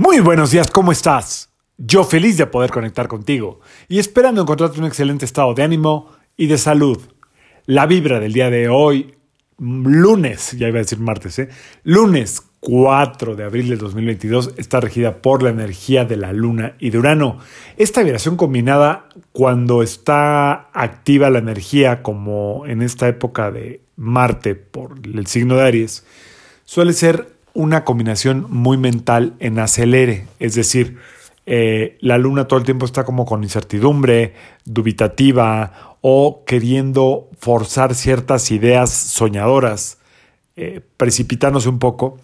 Muy buenos días, ¿cómo estás? Yo feliz de poder conectar contigo y esperando encontrarte un excelente estado de ánimo y de salud. La vibra del día de hoy, lunes, ya iba a decir martes, ¿eh? lunes 4 de abril del 2022, está regida por la energía de la luna y de Urano. Esta vibración combinada, cuando está activa la energía, como en esta época de Marte por el signo de Aries, suele ser una combinación muy mental en acelere, es decir, eh, la luna todo el tiempo está como con incertidumbre, dubitativa o queriendo forzar ciertas ideas soñadoras, eh, precipitándose un poco.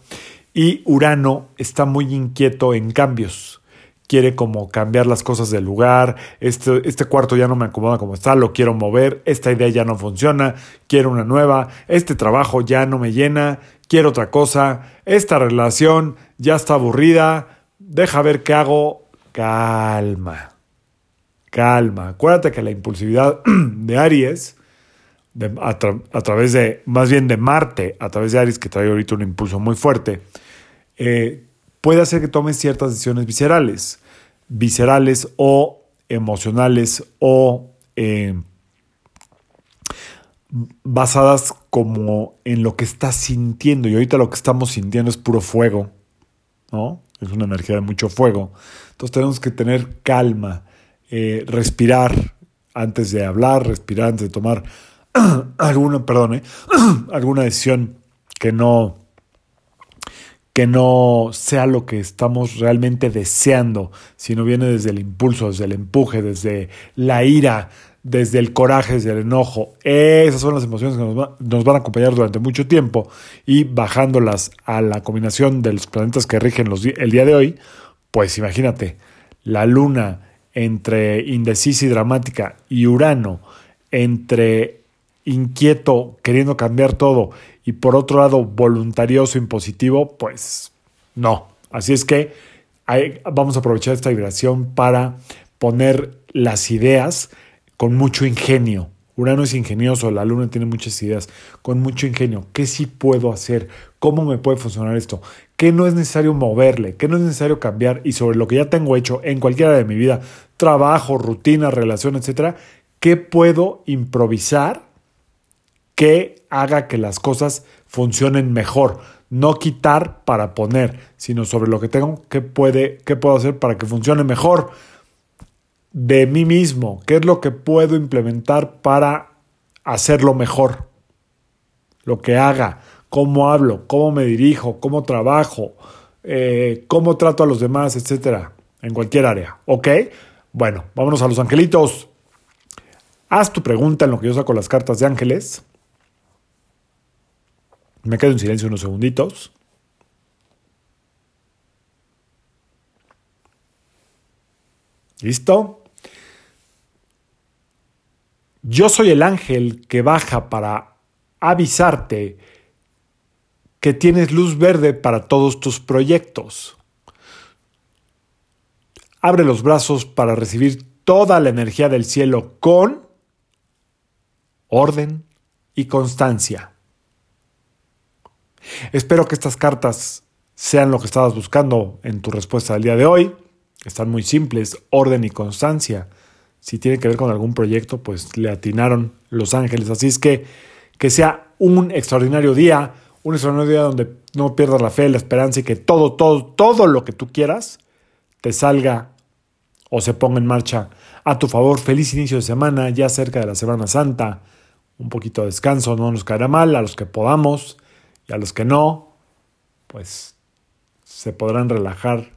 Y Urano está muy inquieto en cambios. Quiere como cambiar las cosas del lugar. Este, este cuarto ya no me acomoda como está, lo quiero mover. Esta idea ya no funciona, quiero una nueva. Este trabajo ya no me llena, quiero otra cosa, esta relación ya está aburrida, deja ver qué hago, calma, calma. Acuérdate que la impulsividad de Aries, a, través de, más bien de Marte, a través de Aries, que trae ahorita un impulso muy fuerte, eh, puede hacer que tomes ciertas decisiones viscerales, viscerales o emocionales o... Eh, basadas como en lo que estás sintiendo. Y ahorita lo que estamos sintiendo es puro fuego, ¿no? Es una energía de mucho fuego. Entonces tenemos que tener calma, eh, respirar antes de hablar, respirar antes de tomar alguna, perdón, alguna decisión que no que no sea lo que estamos realmente deseando, sino viene desde el impulso, desde el empuje, desde la ira, desde el coraje, desde el enojo. Esas son las emociones que nos, van a acompañar durante mucho tiempo y bajándolas a la combinación de los planetas que rigen los, el día de hoy, pues imagínate, la luna entre indecisa y dramática y Urano entre inquieto, queriendo cambiar todo y por otro lado voluntarioso, impositivo, pues no. Así es que vamos a aprovechar esta vibración para poner las ideas con mucho ingenio. Urano es ingenioso, la luna tiene muchas ideas, con mucho ingenio. ¿Qué sí puedo hacer? ¿Cómo me puede funcionar esto? ¿Qué no es necesario moverle? ¿Qué no es necesario cambiar? Y sobre lo que ya tengo hecho en cualquiera de mi vida, trabajo, rutina, relación, etcétera, ¿qué puedo improvisar que haga que las cosas funcionen mejor? No quitar para poner, sino sobre lo que tengo, ¿qué, puede, qué puedo hacer para que funcione mejor? De mí mismo, qué es lo que puedo implementar para hacerlo mejor. Lo que haga, cómo hablo, cómo me dirijo, cómo trabajo, eh, cómo trato a los demás, etcétera, en cualquier área. ¿Ok? Bueno, vámonos a los angelitos. Haz tu pregunta en lo que yo saco las cartas de ángeles. Me quedo en silencio unos segunditos. ¿Listo? Yo soy el ángel que baja para avisarte que tienes luz verde para todos tus proyectos. Abre los brazos para recibir toda la energía del cielo con orden y constancia. Espero que estas cartas sean lo que estabas buscando en tu respuesta del día de hoy. Están muy simples, orden y constancia si tiene que ver con algún proyecto, pues le atinaron los ángeles. Así es que que sea un extraordinario día, un extraordinario día donde no pierdas la fe, la esperanza y que todo, todo, todo lo que tú quieras te salga o se ponga en marcha a tu favor. Feliz inicio de semana, ya cerca de la Semana Santa. Un poquito de descanso no nos caerá mal a los que podamos y a los que no, pues se podrán relajar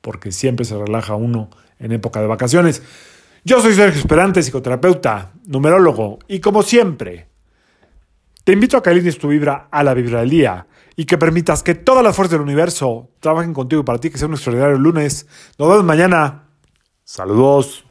porque siempre se relaja uno en época de vacaciones. Yo soy Sergio Esperante, psicoterapeuta, numerólogo, y como siempre, te invito a que alines tu vibra a la vibra del día y que permitas que todas las fuerzas del universo trabajen contigo para ti, que sea un extraordinario lunes. Nos vemos mañana. Saludos.